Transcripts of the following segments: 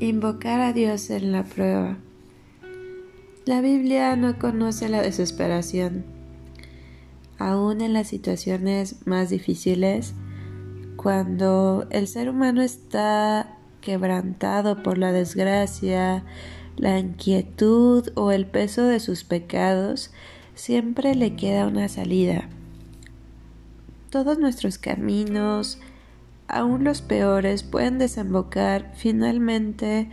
Invocar a Dios en la prueba. La Biblia no conoce la desesperación. Aún en las situaciones más difíciles, cuando el ser humano está quebrantado por la desgracia, la inquietud o el peso de sus pecados, siempre le queda una salida. Todos nuestros caminos, aún los peores pueden desembocar finalmente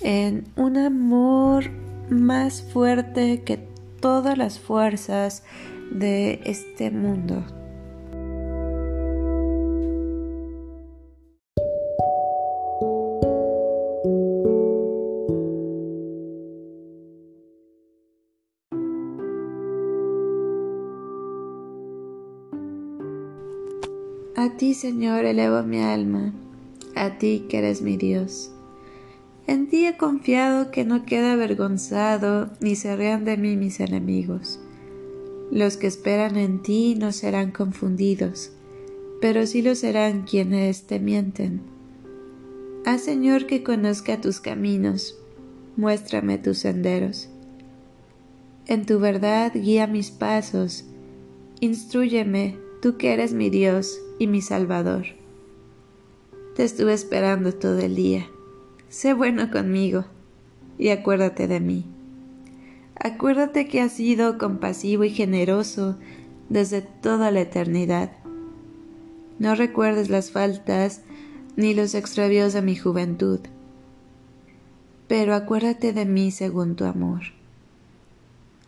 en un amor más fuerte que todas las fuerzas de este mundo. A ti, Señor, elevo mi alma, a ti que eres mi Dios. En ti he confiado que no queda avergonzado, ni se rean de mí mis enemigos. Los que esperan en ti no serán confundidos, pero sí lo serán quienes te mienten. Haz, Señor, que conozca tus caminos, muéstrame tus senderos. En tu verdad guía mis pasos, instruyeme, tú que eres mi Dios y mi Salvador. Te estuve esperando todo el día. Sé bueno conmigo y acuérdate de mí. Acuérdate que has sido compasivo y generoso desde toda la eternidad. No recuerdes las faltas ni los extravíos de mi juventud, pero acuérdate de mí según tu amor.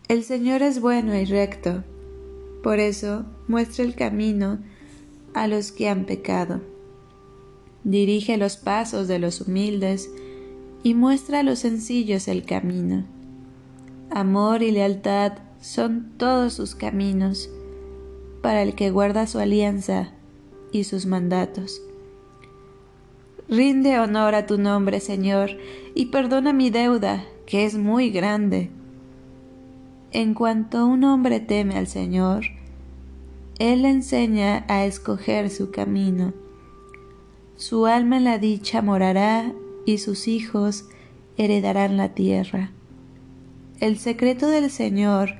El Señor es bueno y recto, por eso muestra el camino a los que han pecado. Dirige los pasos de los humildes y muestra a los sencillos el camino. Amor y lealtad son todos sus caminos para el que guarda su alianza y sus mandatos. Rinde honor a tu nombre, Señor, y perdona mi deuda, que es muy grande. En cuanto un hombre teme al Señor, él le enseña a escoger su camino. Su alma en la dicha morará y sus hijos heredarán la tierra. El secreto del Señor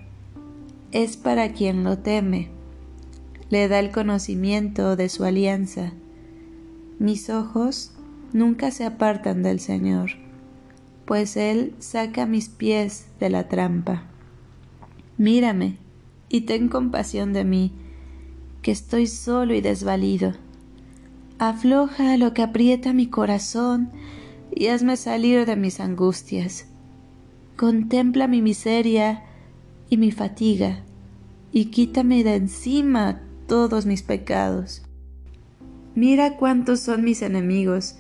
es para quien lo teme. Le da el conocimiento de su alianza. Mis ojos nunca se apartan del Señor, pues Él saca mis pies de la trampa. Mírame y ten compasión de mí que estoy solo y desvalido. Afloja lo que aprieta mi corazón y hazme salir de mis angustias. Contempla mi miseria y mi fatiga, y quítame de encima todos mis pecados. Mira cuántos son mis enemigos,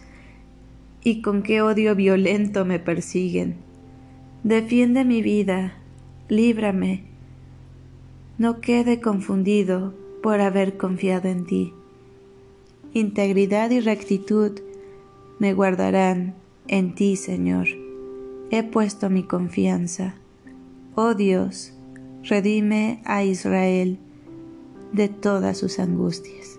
y con qué odio violento me persiguen. Defiende mi vida, líbrame. No quede confundido por haber confiado en ti. Integridad y rectitud me guardarán en ti, Señor. He puesto mi confianza. Oh Dios, redime a Israel de todas sus angustias.